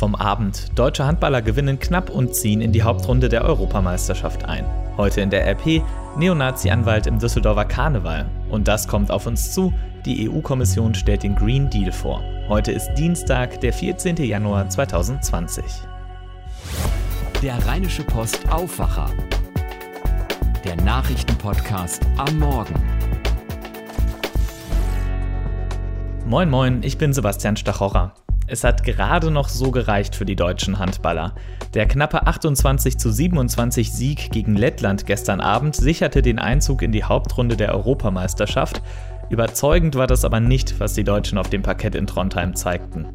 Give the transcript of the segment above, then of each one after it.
vom Abend. Deutsche Handballer gewinnen knapp und ziehen in die Hauptrunde der Europameisterschaft ein. Heute in der RP Neonazi-Anwalt im Düsseldorfer Karneval. Und das kommt auf uns zu. Die EU-Kommission stellt den Green Deal vor. Heute ist Dienstag, der 14. Januar 2020. Der Rheinische Post Aufwacher. Der Nachrichtenpodcast am Morgen. Moin Moin, ich bin Sebastian Stachorra. Es hat gerade noch so gereicht für die deutschen Handballer. Der knappe 28 zu 27 Sieg gegen Lettland gestern Abend sicherte den Einzug in die Hauptrunde der Europameisterschaft. Überzeugend war das aber nicht, was die Deutschen auf dem Parkett in Trondheim zeigten.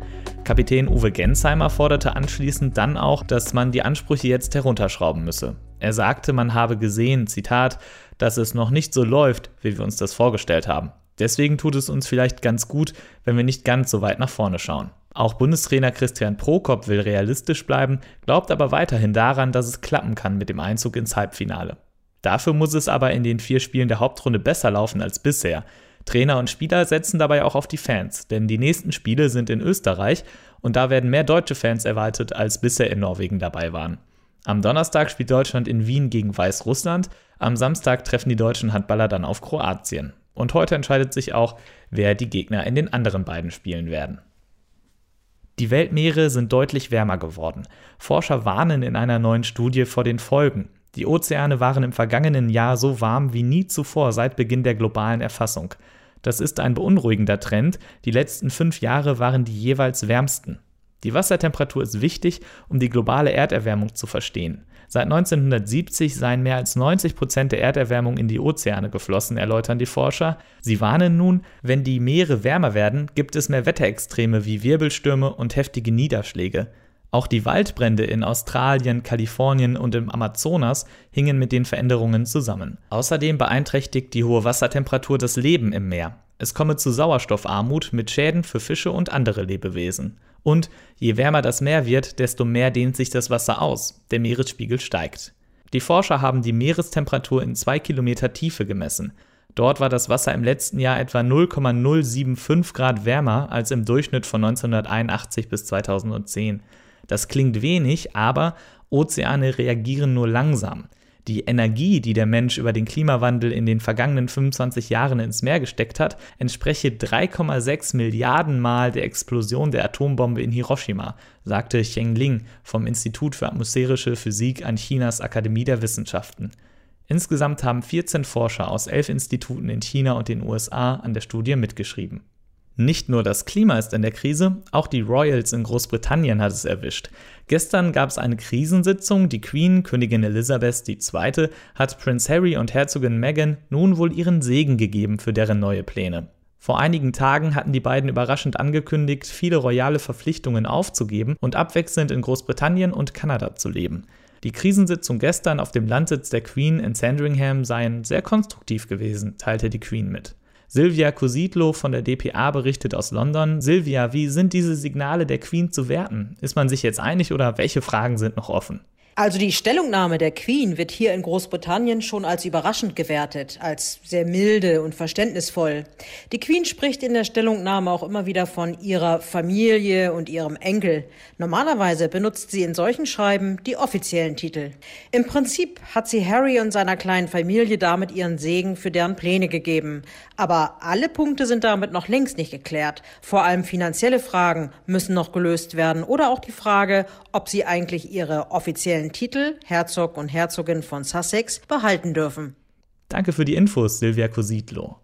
Kapitän Uwe Gensheimer forderte anschließend dann auch, dass man die Ansprüche jetzt herunterschrauben müsse. Er sagte, man habe gesehen, Zitat, dass es noch nicht so läuft, wie wir uns das vorgestellt haben. Deswegen tut es uns vielleicht ganz gut, wenn wir nicht ganz so weit nach vorne schauen. Auch Bundestrainer Christian Prokop will realistisch bleiben, glaubt aber weiterhin daran, dass es klappen kann mit dem Einzug ins Halbfinale. Dafür muss es aber in den vier Spielen der Hauptrunde besser laufen als bisher. Trainer und Spieler setzen dabei auch auf die Fans, denn die nächsten Spiele sind in Österreich und da werden mehr deutsche Fans erwartet, als bisher in Norwegen dabei waren. Am Donnerstag spielt Deutschland in Wien gegen Weißrussland, am Samstag treffen die deutschen Handballer dann auf Kroatien. Und heute entscheidet sich auch, wer die Gegner in den anderen beiden Spielen werden. Die Weltmeere sind deutlich wärmer geworden. Forscher warnen in einer neuen Studie vor den Folgen. Die Ozeane waren im vergangenen Jahr so warm wie nie zuvor seit Beginn der globalen Erfassung. Das ist ein beunruhigender Trend. Die letzten fünf Jahre waren die jeweils wärmsten. Die Wassertemperatur ist wichtig, um die globale Erderwärmung zu verstehen. Seit 1970 seien mehr als 90 Prozent der Erderwärmung in die Ozeane geflossen, erläutern die Forscher. Sie warnen nun, wenn die Meere wärmer werden, gibt es mehr Wetterextreme wie Wirbelstürme und heftige Niederschläge. Auch die Waldbrände in Australien, Kalifornien und im Amazonas hingen mit den Veränderungen zusammen. Außerdem beeinträchtigt die hohe Wassertemperatur das Leben im Meer. Es komme zu Sauerstoffarmut mit Schäden für Fische und andere Lebewesen. Und je wärmer das Meer wird, desto mehr dehnt sich das Wasser aus. Der Meeresspiegel steigt. Die Forscher haben die Meerestemperatur in zwei Kilometer Tiefe gemessen. Dort war das Wasser im letzten Jahr etwa 0,075 Grad wärmer als im Durchschnitt von 1981 bis 2010. Das klingt wenig, aber Ozeane reagieren nur langsam. Die Energie, die der Mensch über den Klimawandel in den vergangenen 25 Jahren ins Meer gesteckt hat, entspreche 3,6 Milliarden Mal der Explosion der Atombombe in Hiroshima, sagte Cheng Ling vom Institut für atmosphärische Physik an Chinas Akademie der Wissenschaften. Insgesamt haben 14 Forscher aus elf Instituten in China und den USA an der Studie mitgeschrieben. Nicht nur das Klima ist in der Krise, auch die Royals in Großbritannien hat es erwischt. Gestern gab es eine Krisensitzung. Die Queen, Königin Elizabeth II., hat Prince Harry und Herzogin Meghan nun wohl ihren Segen gegeben für deren neue Pläne. Vor einigen Tagen hatten die beiden überraschend angekündigt, viele royale Verpflichtungen aufzugeben und abwechselnd in Großbritannien und Kanada zu leben. Die Krisensitzung gestern auf dem Landsitz der Queen in Sandringham seien sehr konstruktiv gewesen, teilte die Queen mit. Silvia Cositlo von der dpa berichtet aus London. Silvia, wie sind diese Signale der Queen zu werten? Ist man sich jetzt einig oder welche Fragen sind noch offen? Also die Stellungnahme der Queen wird hier in Großbritannien schon als überraschend gewertet, als sehr milde und verständnisvoll. Die Queen spricht in der Stellungnahme auch immer wieder von ihrer Familie und ihrem Enkel. Normalerweise benutzt sie in solchen Schreiben die offiziellen Titel. Im Prinzip hat sie Harry und seiner kleinen Familie damit ihren Segen für deren Pläne gegeben. Aber alle Punkte sind damit noch längst nicht geklärt. Vor allem finanzielle Fragen müssen noch gelöst werden oder auch die Frage, ob sie eigentlich ihre offiziellen offiziellen Titel Herzog und Herzogin von Sussex behalten dürfen. Danke für die Infos, Silvia Cositlo.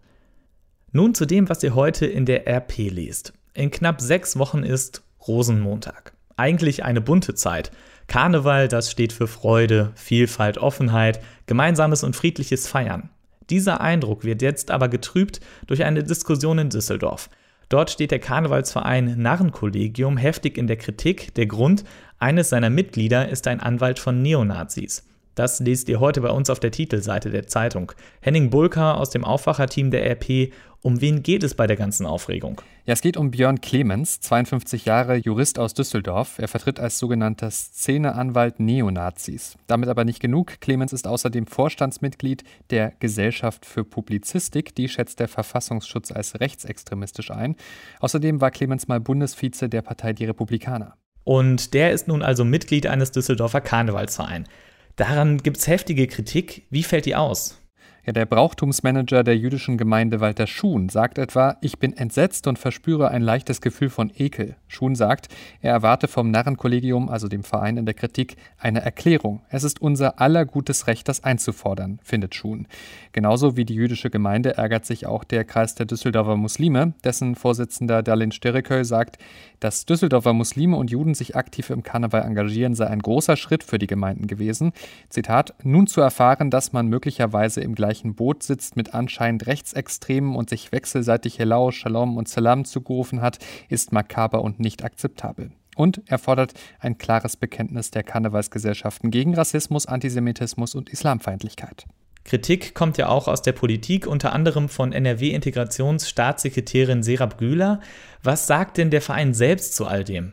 Nun zu dem, was ihr heute in der RP liest. In knapp sechs Wochen ist Rosenmontag. Eigentlich eine bunte Zeit. Karneval, das steht für Freude, Vielfalt, Offenheit, gemeinsames und friedliches Feiern. Dieser Eindruck wird jetzt aber getrübt durch eine Diskussion in Düsseldorf. Dort steht der Karnevalsverein Narrenkollegium heftig in der Kritik. Der Grund, eines seiner Mitglieder ist ein Anwalt von Neonazis. Das lest ihr heute bei uns auf der Titelseite der Zeitung. Henning Bulka aus dem Aufwacherteam der RP. Um wen geht es bei der ganzen Aufregung? Ja, es geht um Björn Clemens, 52 Jahre Jurist aus Düsseldorf. Er vertritt als sogenannter Szeneanwalt Neonazis. Damit aber nicht genug. Clemens ist außerdem Vorstandsmitglied der Gesellschaft für Publizistik. Die schätzt der Verfassungsschutz als rechtsextremistisch ein. Außerdem war Clemens mal Bundesvize der Partei Die Republikaner. Und der ist nun also Mitglied eines Düsseldorfer Karnevalsvereins. Daran gibt es heftige Kritik. Wie fällt die aus? Ja, der Brauchtumsmanager der jüdischen Gemeinde Walter Schuhn sagt etwa, ich bin entsetzt und verspüre ein leichtes Gefühl von Ekel. Schuhn sagt, er erwarte vom Narrenkollegium, also dem Verein in der Kritik, eine Erklärung. Es ist unser aller gutes Recht, das einzufordern, findet Schuhn. Genauso wie die jüdische Gemeinde ärgert sich auch der Kreis der Düsseldorfer Muslime, dessen Vorsitzender Dalin Sterikö sagt, dass Düsseldorfer Muslime und Juden sich aktiv im Karneval engagieren, sei ein großer Schritt für die Gemeinden gewesen. Zitat, nun zu erfahren, dass man möglicherweise im gleichen gleichen Boot sitzt mit anscheinend Rechtsextremen und sich wechselseitig Hello, Shalom und Salam zugerufen hat, ist makaber und nicht akzeptabel. Und er fordert ein klares Bekenntnis der Karnevalsgesellschaften gegen Rassismus, Antisemitismus und Islamfeindlichkeit. Kritik kommt ja auch aus der Politik, unter anderem von NRW-Integrationsstaatssekretärin Serap Güler. Was sagt denn der Verein selbst zu all dem?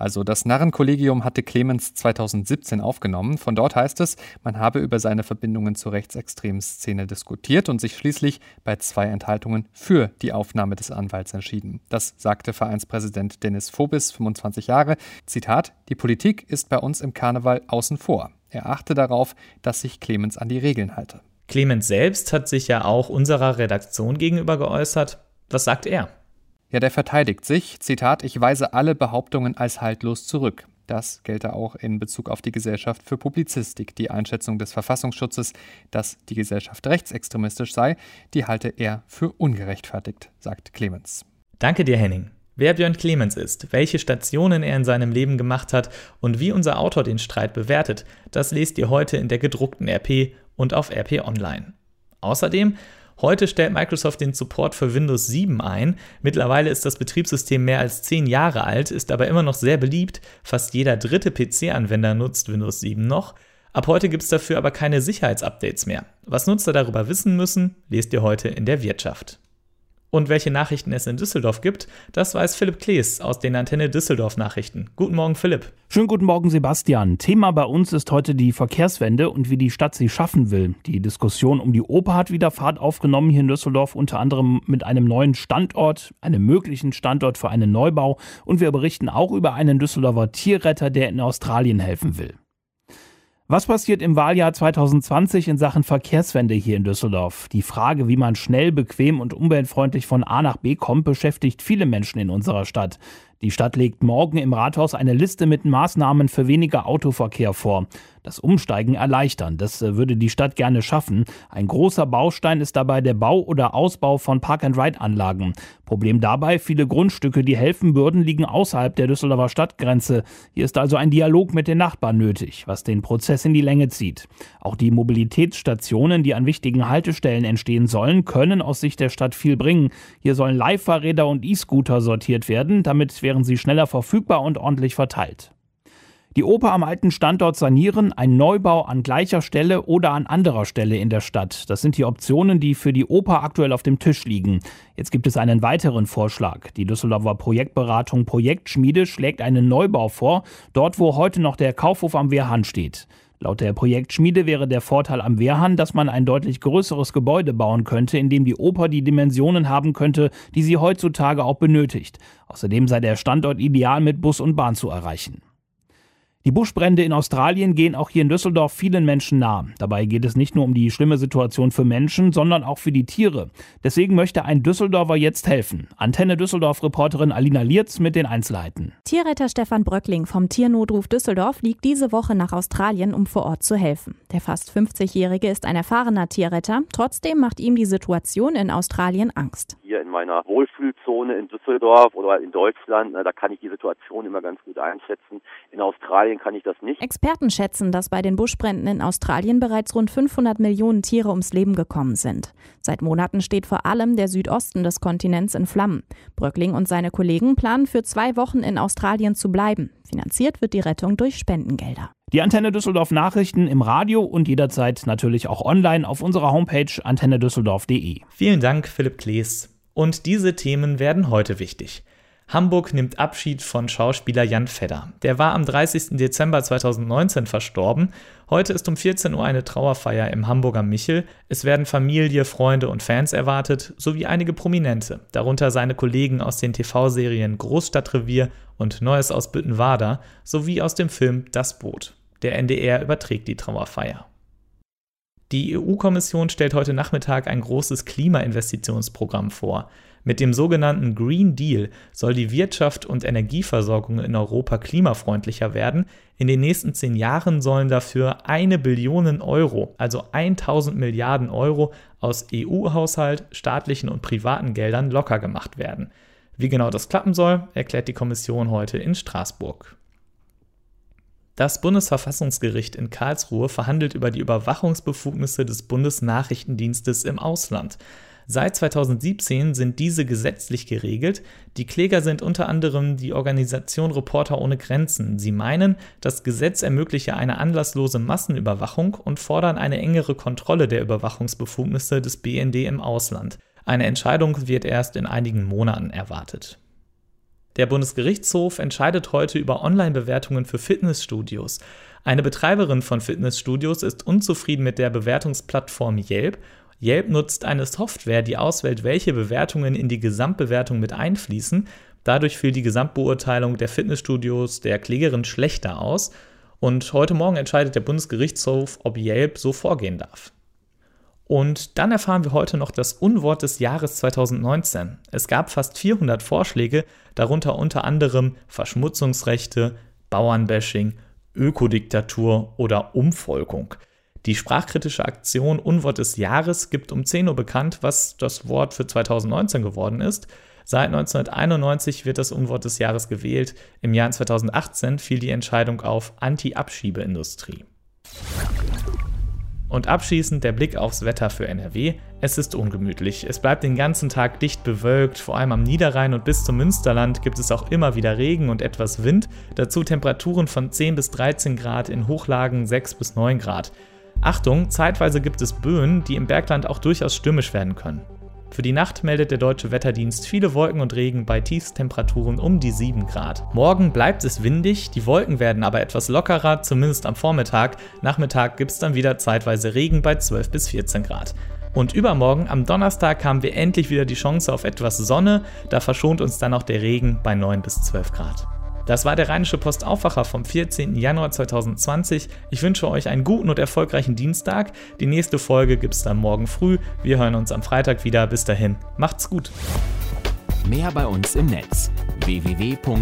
Also das Narrenkollegium hatte Clemens 2017 aufgenommen. Von dort heißt es, man habe über seine Verbindungen zur rechtsextremen Szene diskutiert und sich schließlich bei zwei Enthaltungen für die Aufnahme des Anwalts entschieden. Das sagte Vereinspräsident Dennis Phobis, 25 Jahre. Zitat, die Politik ist bei uns im Karneval außen vor. Er achte darauf, dass sich Clemens an die Regeln halte. Clemens selbst hat sich ja auch unserer Redaktion gegenüber geäußert. Was sagt er? Ja, der verteidigt sich, Zitat, ich weise alle Behauptungen als haltlos zurück. Das gelte auch in Bezug auf die Gesellschaft für Publizistik. Die Einschätzung des Verfassungsschutzes, dass die Gesellschaft rechtsextremistisch sei, die halte er für ungerechtfertigt, sagt Clemens. Danke dir, Henning. Wer Björn Clemens ist, welche Stationen er in seinem Leben gemacht hat und wie unser Autor den Streit bewertet, das lest ihr heute in der gedruckten RP und auf RP Online. Außerdem Heute stellt Microsoft den Support für Windows 7 ein. Mittlerweile ist das Betriebssystem mehr als 10 Jahre alt, ist aber immer noch sehr beliebt. Fast jeder dritte PC-Anwender nutzt Windows 7 noch. Ab heute gibt es dafür aber keine Sicherheitsupdates mehr. Was Nutzer darüber wissen müssen, lest ihr heute in der Wirtschaft. Und welche Nachrichten es in Düsseldorf gibt, das weiß Philipp Klees aus den Antenne Düsseldorf Nachrichten. Guten Morgen, Philipp. Schönen guten Morgen, Sebastian. Thema bei uns ist heute die Verkehrswende und wie die Stadt sie schaffen will. Die Diskussion um die Oper hat wieder Fahrt aufgenommen hier in Düsseldorf, unter anderem mit einem neuen Standort, einem möglichen Standort für einen Neubau. Und wir berichten auch über einen Düsseldorfer Tierretter, der in Australien helfen will. Was passiert im Wahljahr 2020 in Sachen Verkehrswende hier in Düsseldorf? Die Frage, wie man schnell, bequem und umweltfreundlich von A nach B kommt, beschäftigt viele Menschen in unserer Stadt. Die Stadt legt morgen im Rathaus eine Liste mit Maßnahmen für weniger Autoverkehr vor. Das Umsteigen erleichtern, das äh, würde die Stadt gerne schaffen. Ein großer Baustein ist dabei der Bau oder Ausbau von Park-and-Ride-Anlagen. Problem dabei, viele Grundstücke, die helfen würden, liegen außerhalb der Düsseldorfer Stadtgrenze. Hier ist also ein Dialog mit den Nachbarn nötig, was den Prozess in die Länge zieht. Auch die Mobilitätsstationen, die an wichtigen Haltestellen entstehen sollen, können aus Sicht der Stadt viel bringen. Hier sollen Leihfahrräder und E-Scooter sortiert werden, damit wären sie schneller verfügbar und ordentlich verteilt. Die Oper am alten Standort sanieren, ein Neubau an gleicher Stelle oder an anderer Stelle in der Stadt. Das sind die Optionen, die für die Oper aktuell auf dem Tisch liegen. Jetzt gibt es einen weiteren Vorschlag. Die Düsseldorfer Projektberatung Projektschmiede schlägt einen Neubau vor, dort wo heute noch der Kaufhof am Wehrhahn steht. Laut der Projektschmiede wäre der Vorteil am Wehrhahn, dass man ein deutlich größeres Gebäude bauen könnte, in dem die Oper die Dimensionen haben könnte, die sie heutzutage auch benötigt. Außerdem sei der Standort ideal mit Bus und Bahn zu erreichen. Die Buschbrände in Australien gehen auch hier in Düsseldorf vielen Menschen nah. Dabei geht es nicht nur um die schlimme Situation für Menschen, sondern auch für die Tiere. Deswegen möchte ein Düsseldorfer jetzt helfen. Antenne Düsseldorf-Reporterin Alina Lierz mit den Einzelheiten. Tierretter Stefan Bröckling vom Tiernotruf Düsseldorf fliegt diese Woche nach Australien, um vor Ort zu helfen. Der fast 50-Jährige ist ein erfahrener Tierretter. Trotzdem macht ihm die Situation in Australien Angst. Hier in meiner Wohlfühlzone in Düsseldorf oder in Deutschland, da kann ich die Situation immer ganz gut einschätzen. In Australien Australien kann ich das nicht. Experten schätzen, dass bei den Buschbränden in Australien bereits rund 500 Millionen Tiere ums Leben gekommen sind. Seit Monaten steht vor allem der Südosten des Kontinents in Flammen. Bröckling und seine Kollegen planen für zwei Wochen in Australien zu bleiben. Finanziert wird die Rettung durch Spendengelder. Die Antenne Düsseldorf Nachrichten im Radio und jederzeit natürlich auch online auf unserer Homepage antennedüsseldorf.de. Vielen Dank, Philipp Klees. Und diese Themen werden heute wichtig. Hamburg nimmt Abschied von Schauspieler Jan Fedder. Der war am 30. Dezember 2019 verstorben. Heute ist um 14 Uhr eine Trauerfeier im Hamburger Michel. Es werden Familie, Freunde und Fans erwartet, sowie einige Prominente, darunter seine Kollegen aus den TV-Serien Großstadtrevier und Neues aus Büttenwader sowie aus dem Film Das Boot. Der NDR überträgt die Trauerfeier. Die EU-Kommission stellt heute Nachmittag ein großes Klimainvestitionsprogramm vor. Mit dem sogenannten Green Deal soll die Wirtschaft und Energieversorgung in Europa klimafreundlicher werden. In den nächsten zehn Jahren sollen dafür eine Billion Euro, also 1000 Milliarden Euro aus EU-Haushalt, staatlichen und privaten Geldern locker gemacht werden. Wie genau das klappen soll, erklärt die Kommission heute in Straßburg. Das Bundesverfassungsgericht in Karlsruhe verhandelt über die Überwachungsbefugnisse des Bundesnachrichtendienstes im Ausland. Seit 2017 sind diese gesetzlich geregelt. Die Kläger sind unter anderem die Organisation Reporter ohne Grenzen. Sie meinen, das Gesetz ermögliche eine anlasslose Massenüberwachung und fordern eine engere Kontrolle der Überwachungsbefugnisse des BND im Ausland. Eine Entscheidung wird erst in einigen Monaten erwartet. Der Bundesgerichtshof entscheidet heute über Online-Bewertungen für Fitnessstudios. Eine Betreiberin von Fitnessstudios ist unzufrieden mit der Bewertungsplattform Yelp. Yelp nutzt eine Software, die auswählt, welche Bewertungen in die Gesamtbewertung mit einfließen. Dadurch fiel die Gesamtbeurteilung der Fitnessstudios der Klägerin schlechter aus. Und heute Morgen entscheidet der Bundesgerichtshof, ob Yelp so vorgehen darf. Und dann erfahren wir heute noch das Unwort des Jahres 2019. Es gab fast 400 Vorschläge, darunter unter anderem Verschmutzungsrechte, Bauernbashing, Ökodiktatur oder Umvolkung. Die sprachkritische Aktion Unwort des Jahres gibt um 10 Uhr bekannt, was das Wort für 2019 geworden ist. Seit 1991 wird das Unwort des Jahres gewählt. Im Jahr 2018 fiel die Entscheidung auf Anti-Abschiebeindustrie. Und abschließend der Blick aufs Wetter für NRW. Es ist ungemütlich. Es bleibt den ganzen Tag dicht bewölkt. Vor allem am Niederrhein und bis zum Münsterland gibt es auch immer wieder Regen und etwas Wind. Dazu Temperaturen von 10 bis 13 Grad, in Hochlagen 6 bis 9 Grad. Achtung, zeitweise gibt es Böen, die im Bergland auch durchaus stürmisch werden können. Für die Nacht meldet der Deutsche Wetterdienst viele Wolken und Regen bei Tiefstemperaturen um die 7 Grad. Morgen bleibt es windig, die Wolken werden aber etwas lockerer, zumindest am Vormittag. Nachmittag gibt es dann wieder zeitweise Regen bei 12 bis 14 Grad. Und übermorgen, am Donnerstag, haben wir endlich wieder die Chance auf etwas Sonne. Da verschont uns dann auch der Regen bei 9 bis 12 Grad. Das war der Rheinische Postaufwacher vom 14. Januar 2020. Ich wünsche euch einen guten und erfolgreichen Dienstag. Die nächste Folge gibt es dann morgen früh. Wir hören uns am Freitag wieder. Bis dahin, macht's gut. Mehr bei uns im Netz www.rp-online.de